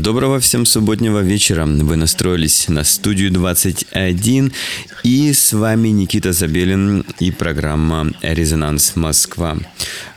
Доброго всем субботнего вечера. Вы настроились на студию 21 и с вами Никита Забелин и программа «Резонанс Москва».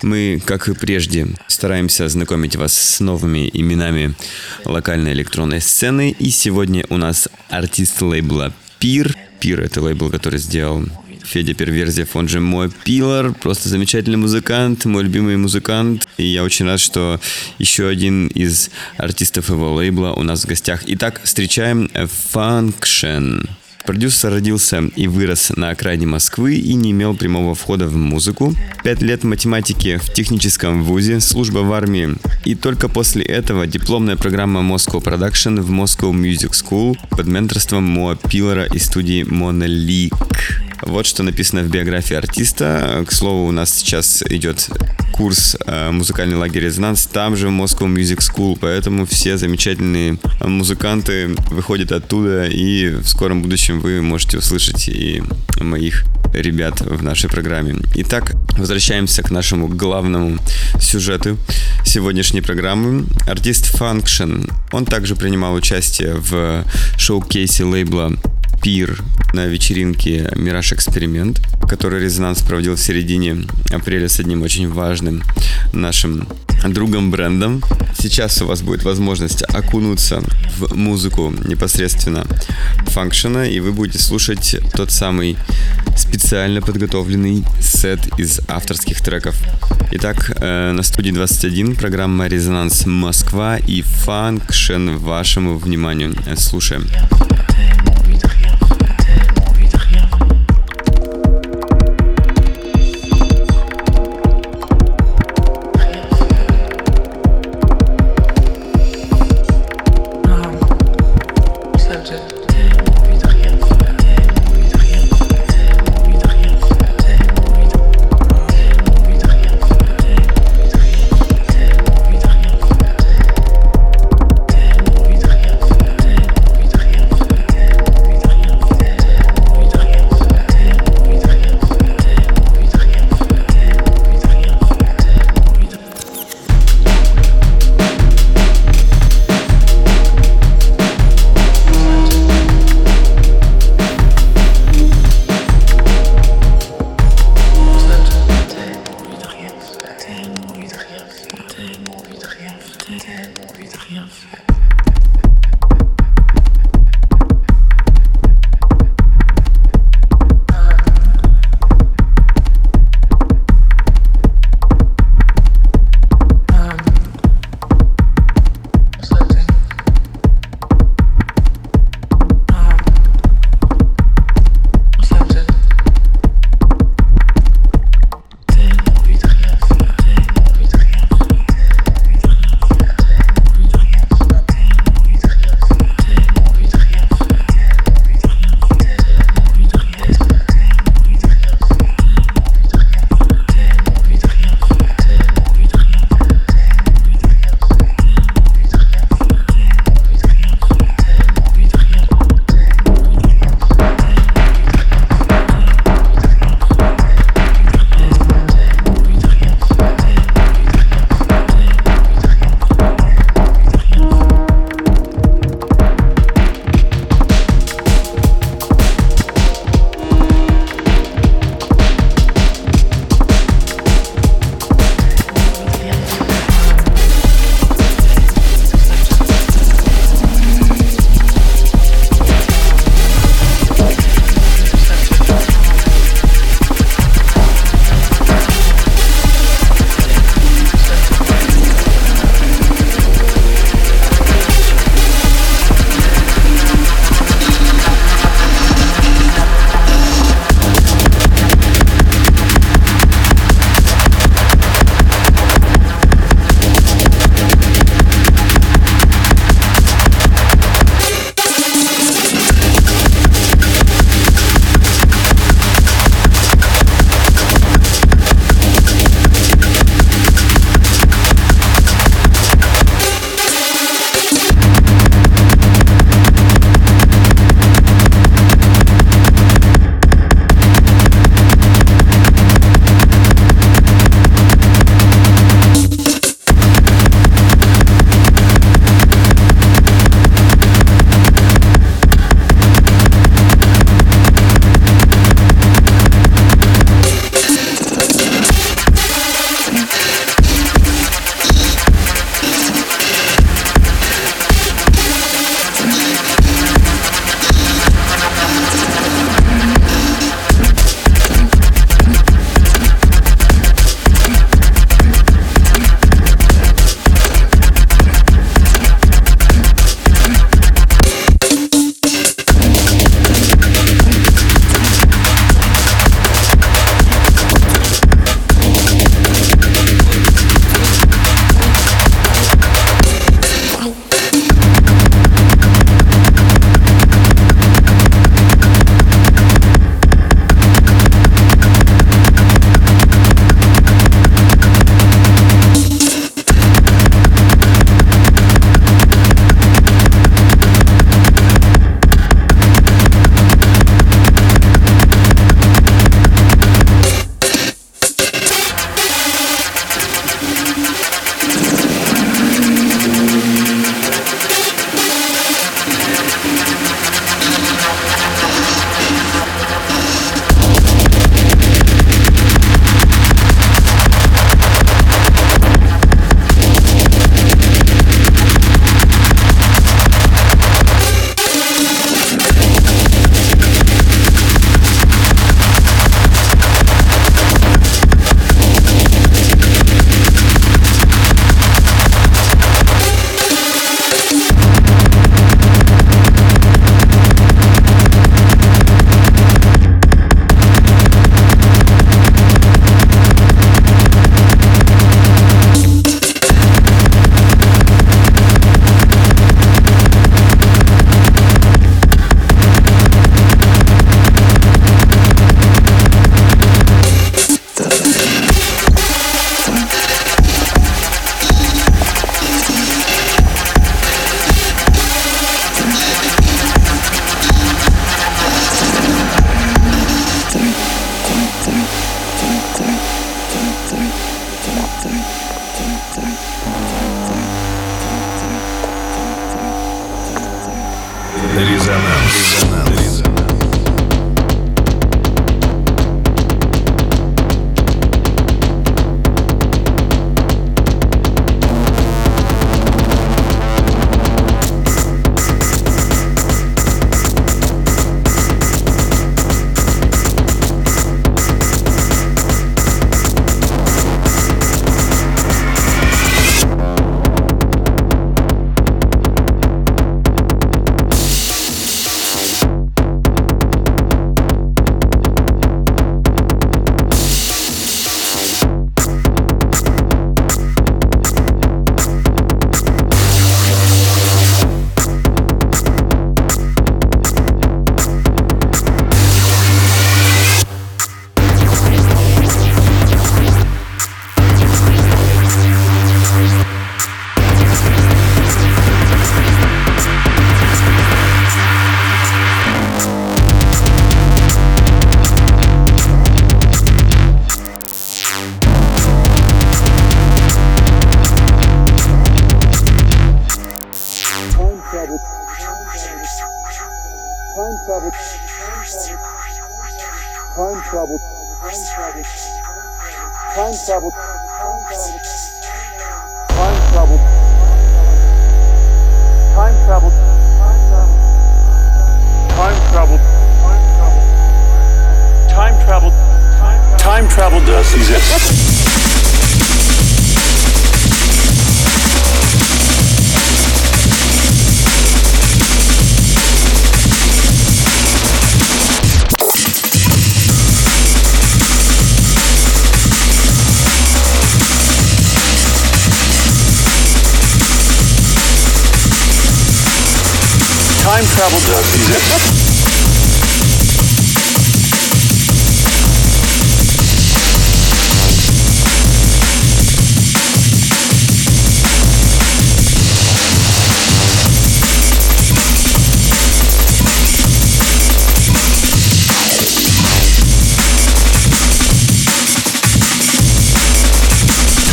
Мы, как и прежде, стараемся знакомить вас с новыми именами локальной электронной сцены. И сегодня у нас артист лейбла «Пир». «Пир» — это лейбл, который сделал Федя Перверзев, он же мой пилор, просто замечательный музыкант, мой любимый музыкант. И я очень рад, что еще один из артистов его лейбла у нас в гостях. Итак, встречаем Function. Продюсер родился и вырос на окраине Москвы и не имел прямого входа в музыку. Пять лет математики в техническом вузе, служба в армии. И только после этого дипломная программа Moscow Production в Moscow Music School под менторством Моа Пиллера из студии Monolith. Вот что написано в биографии артиста. К слову, у нас сейчас идет курс э, музыкальный лагерь «Резонанс», там же Moscow Music School, поэтому все замечательные музыканты выходят оттуда, и в скором будущем вы можете услышать и моих ребят в нашей программе. Итак, возвращаемся к нашему главному сюжету сегодняшней программы. Артист Function. Он также принимал участие в шоу-кейсе лейбла пир на вечеринке «Мираж Эксперимент», который «Резонанс» проводил в середине апреля с одним очень важным нашим другом брендом. Сейчас у вас будет возможность окунуться в музыку непосредственно фанкшена, и вы будете слушать тот самый специально подготовленный сет из авторских треков. Итак, э, на студии 21 программа «Резонанс Москва» и фанкшен вашему вниманию. Слушаем.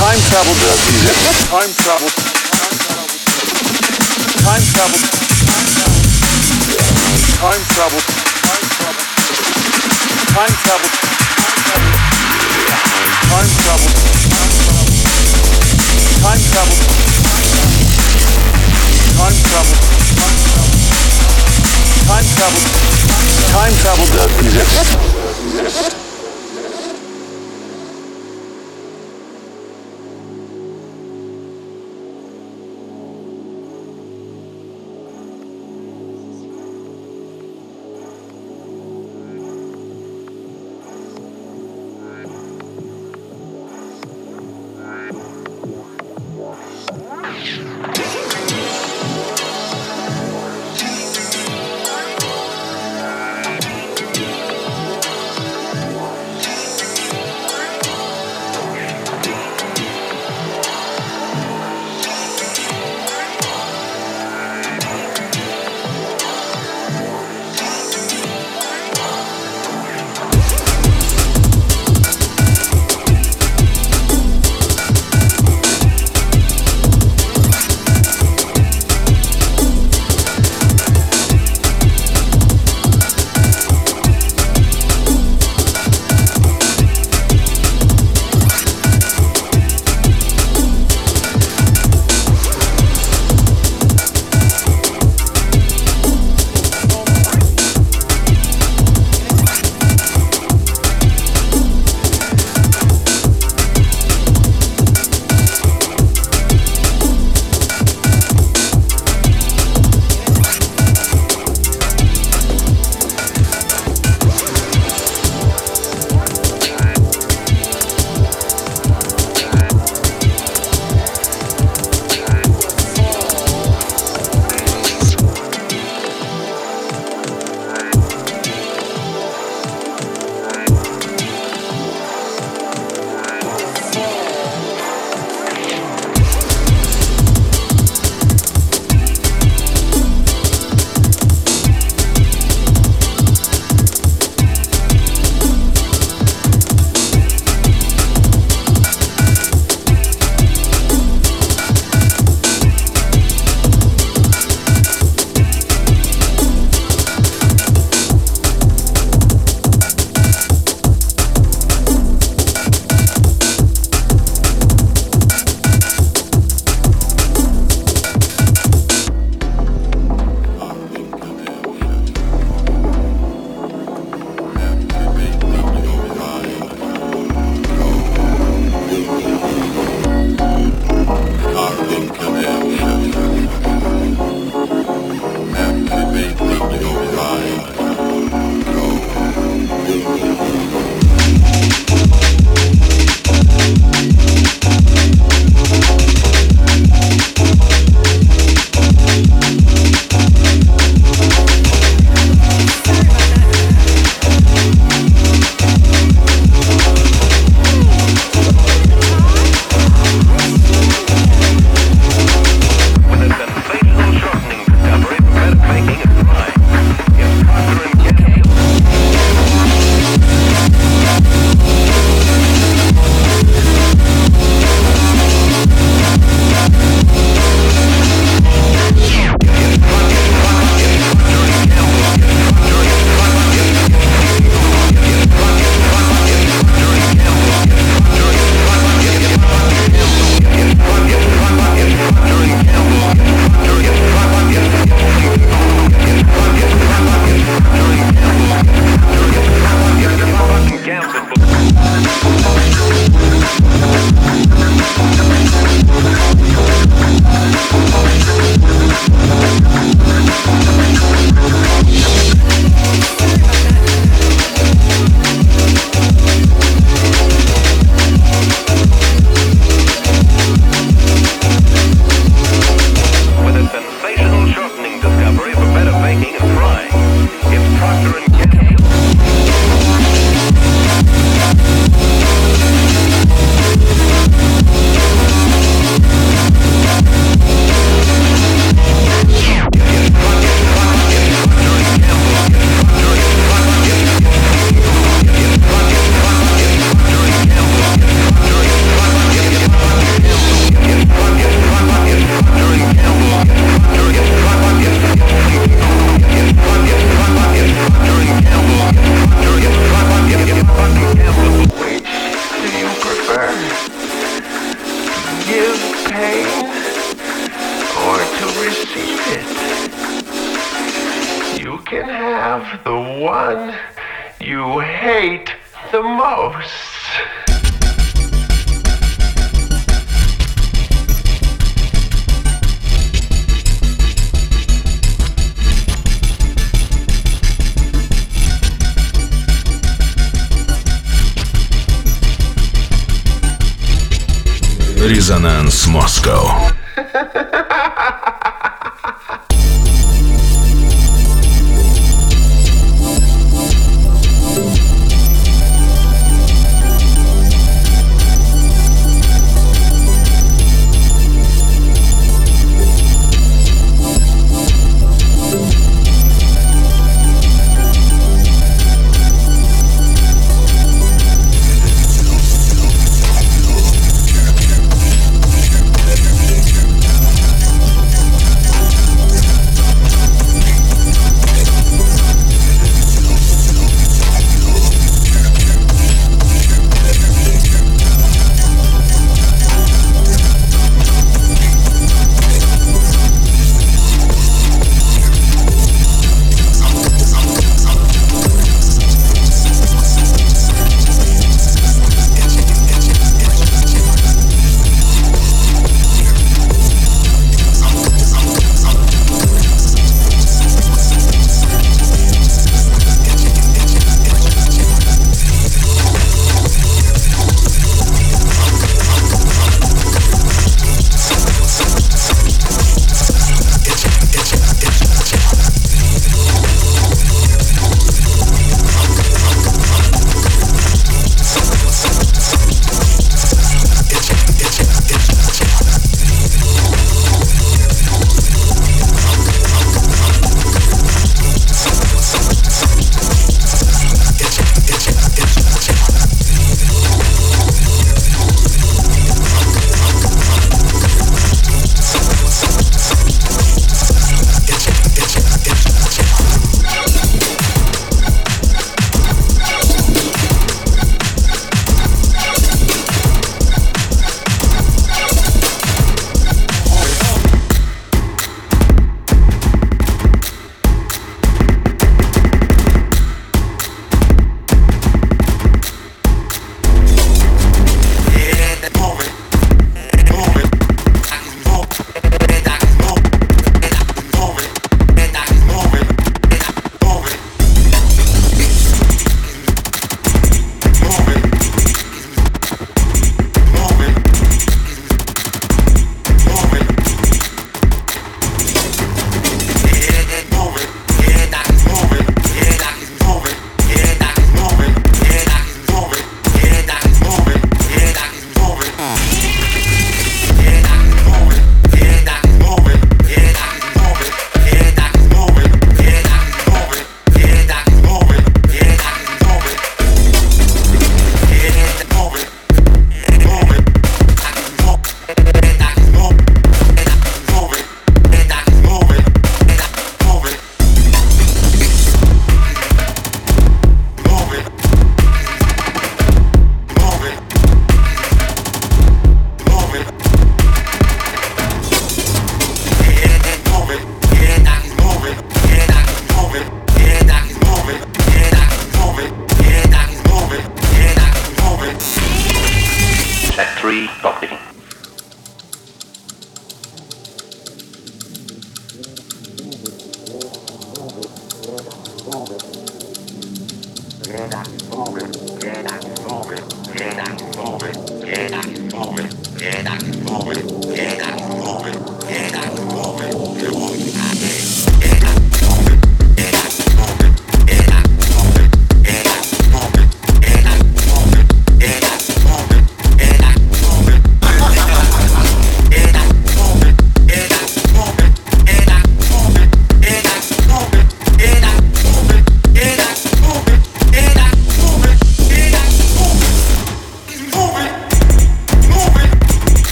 Time travel. does. Time travel. Time travel. Time travel. Time travel. Time travel. Time travel. Time travel. Time travel. Time travel. Time travel. Time travel does exist.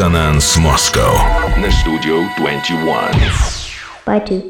Резонанс Москва. На студию 21. Bye, two.